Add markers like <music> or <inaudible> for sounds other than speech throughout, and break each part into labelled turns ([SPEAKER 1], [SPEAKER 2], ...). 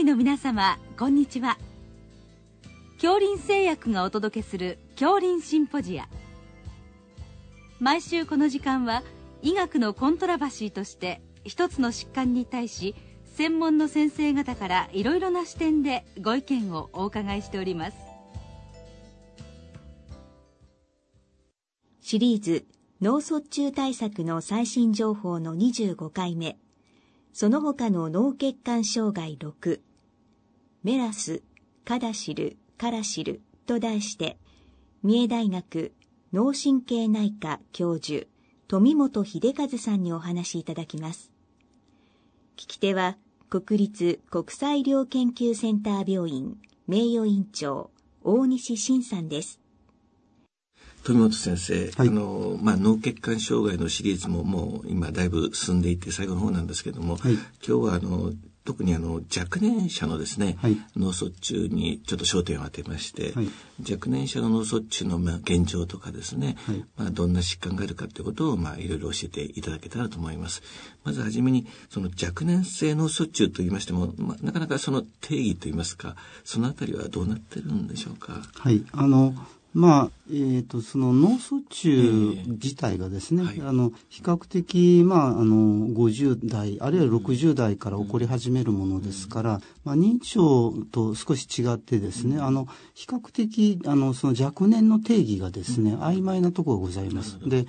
[SPEAKER 1] 医の皆様こんにちは。恐林製薬がお届けする恐林シンポジア。毎週この時間は医学のコントラバシーとして一つの疾患に対し専門の先生方からいろいろな視点でご意見をお伺いしております。
[SPEAKER 2] シリーズ脳卒中対策の最新情報の25回目。その他の脳血管障害6メラス、カダシル、カラシルと題して三重大学脳神経内科教授富本秀和さんにお話しいただきます。聞き手は国立国際医療研究センター病院名誉院長大西晋さんです。
[SPEAKER 3] 富本先生、はい、あのまあ、脳血管障害のシリーズももう今だいぶ進んでいって最後の方なんですけども、はい、今日はあの特にあの若年者のですね、はい、脳卒中にちょっと焦点を当てまして、はい、若年者の脳卒中のまあ現状とかですね、はい、まあ、どんな疾患があるかということをまあいろいろ教えていただけたらと思います。まずはじめにその若年性脳卒中と言いましても、まあ、なかなかその定義といいますかそのあたりはどうなってるんでしょうか？
[SPEAKER 4] はいあのまあ、えっ、ー、と、その脳卒中自体がですね、えーはい、あの、比較的、まあ、あの、50代、あるいは60代から起こり始めるものですから、うん、まあ、認知症と少し違ってですね、うん、あの、比較的、あの、その若年の定義がですね、うん、曖昧なところがございます。で、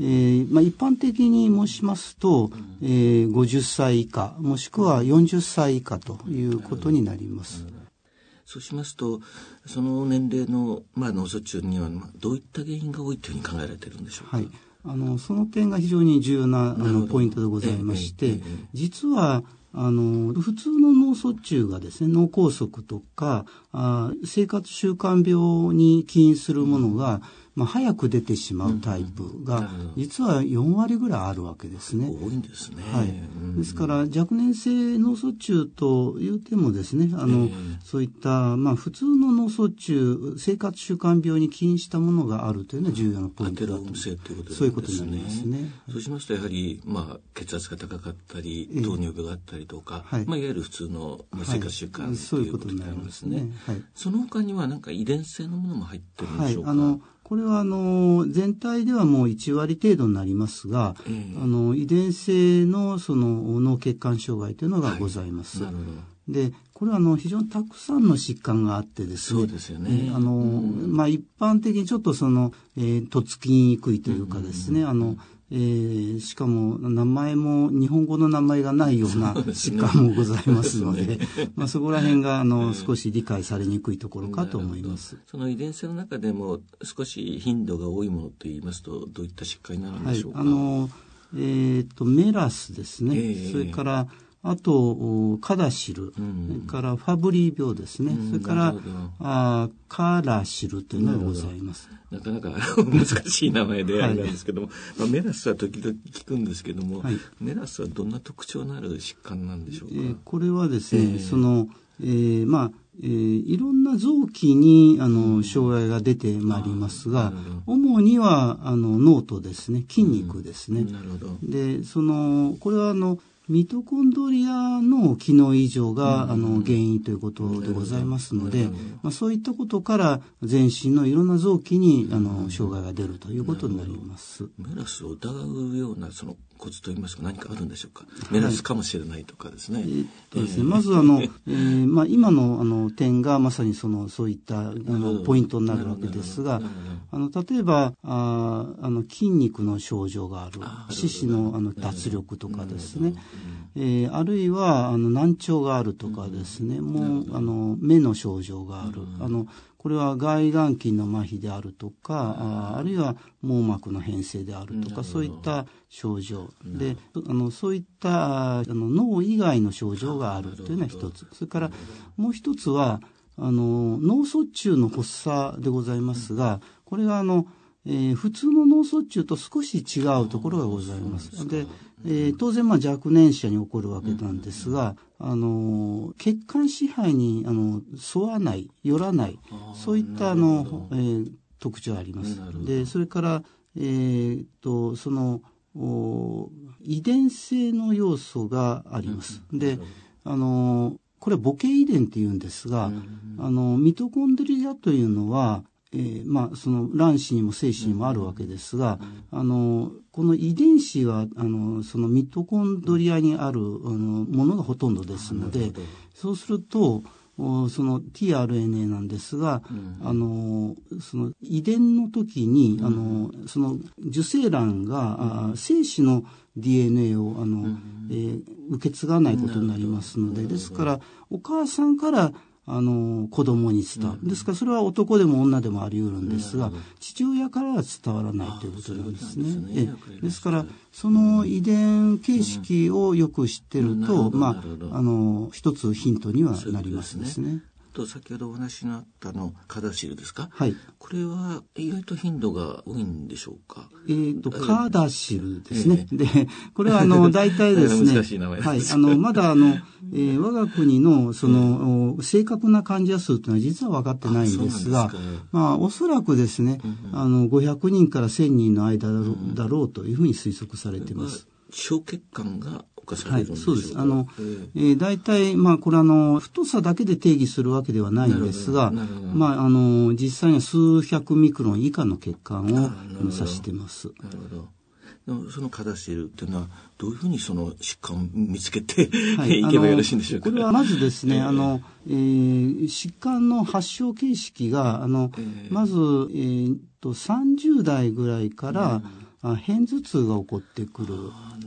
[SPEAKER 4] えー、まあ、一般的に申しますと、えー、50歳以下、もしくは40歳以下ということになります。
[SPEAKER 3] そうしますとその年齢の、まあ、脳卒中には、まあ、どういった原因が多いというふうに考えられているんでしょうか、はい、
[SPEAKER 4] あのその点が非常に重要なあのポイントでございまして、えええ、実はあの普通の脳卒中がですね脳梗塞とかあ生活習慣病に起因するものが、うんまあ、早く出てしまうタイプが、実は4割ぐらいあるわけですね。
[SPEAKER 3] 多いんですね。
[SPEAKER 4] はい。ですから、若年性脳卒中というてもですね、あの、そういった、まあ、普通の脳卒中、生活習慣病に起因したものがあるというのは重要なポイントだと。
[SPEAKER 3] 性ということですね。
[SPEAKER 4] そういうことになりますね。
[SPEAKER 3] そうしますと、やはり、まあ、血圧が高かったり、糖尿病があったりとか、はい、まあ、いわゆる普通の、まあ、生活習慣、はい、ということになりますね。はい。その他には、なんか遺伝性のものも入ってるんでしょうか、はい、あの
[SPEAKER 4] これはあの全体ではもう1割程度になりますが、えー、あの遺伝性のその脳血管障害というのがございます。はい、でこれはあの非常にたくさんの疾患があってです
[SPEAKER 3] ね。そうですよね。
[SPEAKER 4] あの、まあ一般的にちょっとその、えー、とっつきにくいというかですね、あの、えー、しかも名前も日本語の名前がないような疾患もございますので、ね、<laughs> まあそこら辺があの、少し理解されにくいところかと思います。
[SPEAKER 3] その遺伝性の中でも少し頻度が多いものといいますとどういった疾患になるんでしょうか？はい、あの
[SPEAKER 4] えっ、ー、とメラスですね。えー、それからあと、カダシル、うん、それからファブリー病ですね、うん、それからあカラシルというのがございます。
[SPEAKER 3] なかなか <laughs> 難しい名前であれなんですけども、はい、まあ、メラスは時々聞くんですけども、はい、メラスはどんな特徴のある疾患なんでしょうか、えー、
[SPEAKER 4] これはですね、えー、その、えー、まあ、えー、いろんな臓器にあの障害が出てまいりますが、主にはあの脳とですね筋肉ですね。
[SPEAKER 3] うん、なるほど。
[SPEAKER 4] でそのこれはあのミトコンドリアの機能異常が、あの原因ということでございますので、まあ、そういったことから全身のいろんな臓器にあの障害が出るということになります。
[SPEAKER 3] メラスを疑うようなそのコツといいますか何かあるんでしょうか？目指すかもしれないとかですね。はい、
[SPEAKER 4] えー、ですねまずあの、えーまあ、今のあの点がまさにそのそういったあのポイントになるわけですがあの例えばああの筋肉の症状がある。四肢のあの脱力とかですね、えー、あるいはあの難聴があるとかですね、もうあの目の症状がある。あのこれは外眼筋の麻痺であるとか、ああるいは網膜の変性であるとか、そういった症状。で、あのそういったあの脳以外の症状があるというのは一つ。それからもう一つは、あの脳卒中の発作でございますが、これがあの、えー、普通の脳卒中と少し違うところがございます。で、えー、当然まあ若年者に起こるわけなんですが、あの血管支配にあの沿わない寄らないそういったあの、えー、特徴があります。でそれから、えー、とその遺伝性の要素があります。であのこれ母系遺伝っていうんですが、あのミトコンドリアというのはえー、まあその卵子にも精子にもあるわけですが、あのこの遺伝子はあのそのミトコンドリアにあるあのものがほとんどですのでそうするとその tRNA なんですが、うん、あのその遺伝の時に、うん、あのその受精卵が、うん、精子の DNA をあの、うん、えー、受け継がないことになりますのでですからお母さんからあの子供に伝わる、ですからそれは男でも女でもあり得るんですが、父親からは伝わらないということなんですね。えですからその遺伝形式をよく知ってると、まああの一つヒントにはなりますですね。
[SPEAKER 3] と先ほどお話のあったのカダシルですか？
[SPEAKER 4] はい。
[SPEAKER 3] これは意外と頻度が多いんでしょうか？
[SPEAKER 4] えっ、ー、とカダシルですね。えー、でこれはあの <laughs> 大体ですね。はい。あのまだあの、えー、我が国のその、正確な患者数というのは実は分かってないんですが、すまあおそらくですね、うんうん、あの500人から1000人の間だろうというふうに推測されています。
[SPEAKER 3] 小血管が
[SPEAKER 4] はい、そうです。あの、えー、大体、まあ、これあの、太さだけで定義するわけではないんですが、まあ、あの、実際には数百ミクロン以下の血管を指してます。なるほど。
[SPEAKER 3] そのカダシルっていうのはどういうふうにその疾患を見つけて、はい、いけばよろしいんでしょうか？
[SPEAKER 4] これはまずですね、あの、えー、疾患の発症形式があの、えー、まずえー、っと30代ぐらいから、うん、片頭痛が起こってくる。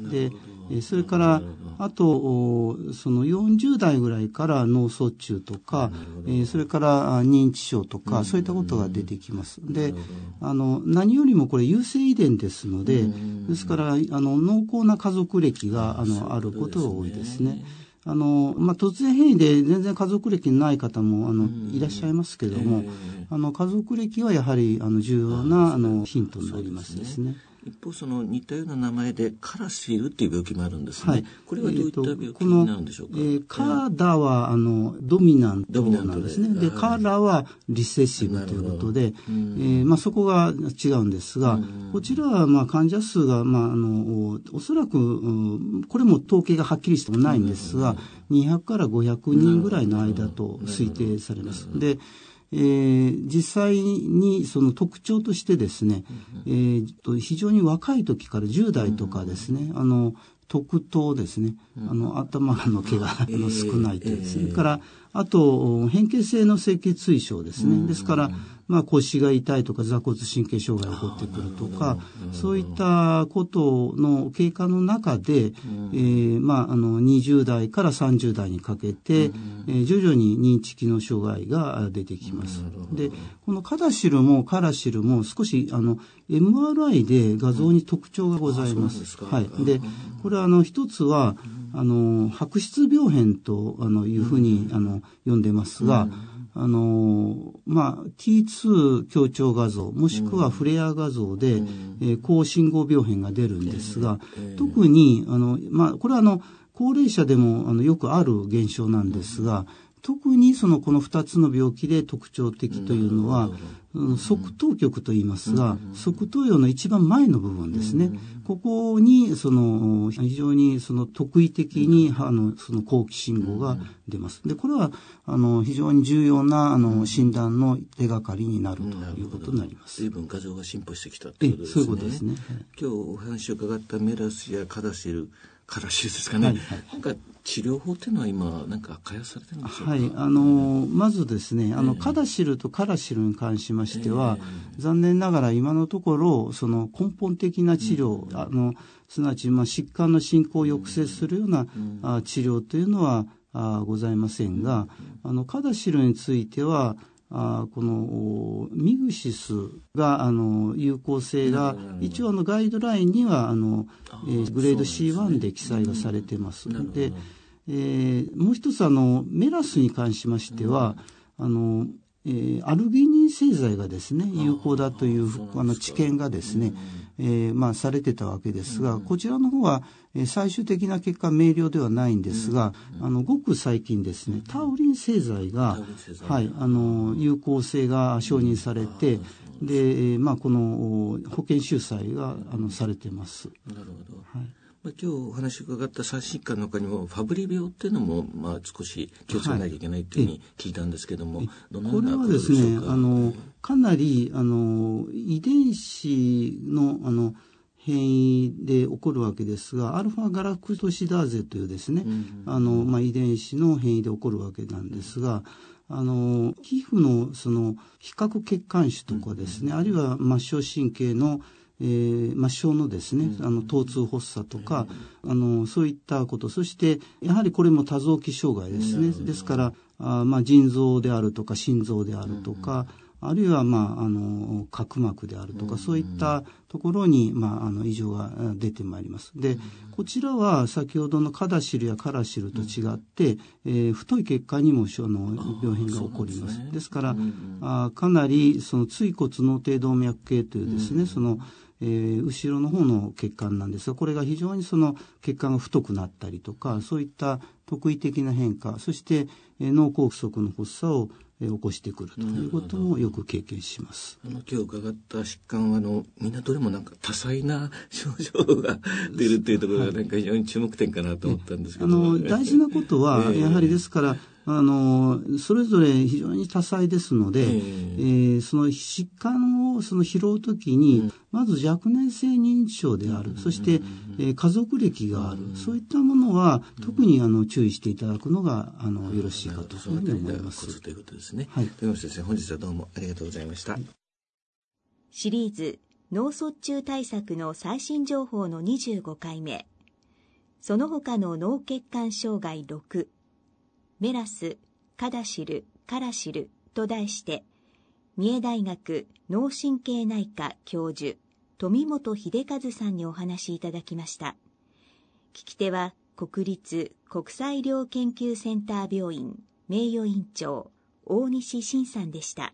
[SPEAKER 4] で、それからあとその40代ぐらいから脳卒中とか、それから認知症とか、そういったことが出てきます。であの何よりもこれ優性遺伝ですのでですからあの濃厚な家族歴があのあることが多いですね。あのまあ、突然変異で全然家族歴のない方もあのいらっしゃいますけれども、あの家族歴はやはりあの重要なあのヒントになりますですね。
[SPEAKER 3] 一方その似たような名前でカラシルっていう病気もあるんですね。はい、これはどういった病気になるんでしょうか？えー、
[SPEAKER 4] カダはあのドミナントなんですね。でカラはリセッシブということで、えー、まあそこが違うんですが、こちらはまあ患者数がまああのおそらく、うん、これも統計がはっきりしてもないんですが、200から500人ぐらいの間と推定されます。で。えー、実際にその特徴としてですね、えー、と非常に若い時から10代とかですね、あの特等ですね、あの頭の毛が少ないという、それからあと変形性の赤血異常ですね、ですからまあ、腰が痛いとか座骨神経障害が起こってくるとかそういったことの経過の中で、えーまあ、あの20代から30代にかけて、えー、徐々に認知機能障害が出てきます。でこのカダシルもカラシルも少しあの MRI で画像に特徴がございます。はい、でこれはあの一つはあの白質病変とあのいうふうにあの呼んでますが、あのまあ、T2 強調画像もしくはフレア画像で、うん、えー、高信号病変が出るんですが、特にあの、まあ、これはあの高齢者でもあのよくある現象なんですが、特にそのこの2つの病気で特徴的というのは、側頭局と言いますが、側頭葉の一番前の部分ですね。ここにその非常にその特異的にあのその後期信号が出ます。でこれはあの非常に重要なあの診断の手がかりになるということになります。
[SPEAKER 3] 随分画像が進歩してきたということですね。そういうことですね。今日お話を伺ったメラスやカダシルからしですかね。はいはい、なんか治療法っていうのは今なんか開発されてるんでしょうか？はい、
[SPEAKER 4] あのまずですね、あの、カダシルとカラシルに関しましては、えー、残念ながら今のところその根本的な治療、うん、あのすなわちまあ疾患の進行を抑制するような、うん、あ治療というのはあございませんが、あのカダシルについてはあこのミグシスがあの有効性が一応あのガイドラインにはあの、えー、グレード C1 で記載がされてます。ので、えー、もう一つあのメラスに関しましては、あのえー、アルギニン製剤がですね有効だというあの知見がですね、えー、まあ、されてたわけですが、こちらの方は、え最終的な結果明瞭ではないんですが、あのごく最近ですねタウリン製剤が、はい、あの有効性が承認されて、で、まあ、この保険収載があのされてます。
[SPEAKER 3] なるほど、はいまあ、今日お話伺った最新刊の中にもファブリ病っていうのもまあ少し気をつけなきゃいけないっていうふうに聞いたんですけども、はい、
[SPEAKER 4] これはですねあのかなりあの遺伝子のあの変異で起こるわけですがアルファガラクトシダーゼというですね、あのまあ、遺伝子の変異で起こるわけなんですが、あの皮膚のその比較血管腫とかですね、あるいは末梢神経のえー、末梢のですね、あの疼痛発作とか、あのそういったこと。そしてやはりこれも多臓器障害ですね。ですからあ、まあ、腎臓であるとか心臓であるとか、あるいは、まあ、あの角膜であるとか、そういったところに、まあ、あの異常が出てまいります。でこちらは先ほどのカダシルやカラシルと違って、えー、太い血管にもその病変が起こります。ですから、あかなりその椎骨脳底動脈系というですね、そのえー、後ろの方の血管なんですがこれが非常にその血管が太くなったりとかそういった特異的な変化そして、えー、脳梗塞の発作を起こしてくるということもよく経験します。
[SPEAKER 3] あの今日伺った疾患はあのみんなどれもなんか多彩な症状が <laughs> 出るっていうところがなんか非常に注目点かなと思ったんですけど、
[SPEAKER 4] あの大事なことは <laughs> やはりですから、あのそれぞれ非常に多彩ですので、えー、えー、その疾患をその拾うときに、うん、まず若年性認知症である、うん、そして、えー、家族歴がある、うん、そういったものは、特にあの注意していただくのがあのよろしいかというふうに思います。
[SPEAKER 3] ということですね。はい。という先生、本日はどうもありがとうございました。
[SPEAKER 2] シリーズ脳卒中対策の最新情報の25回目。その他の脳血管障害6。メラス、カダシル、カラシルと題して、三重大学脳神経内科教授、富本秀和さんにお話しいただきました。聞き手は、国立国際医療研究センター病院名誉院長、大西晋さんでした。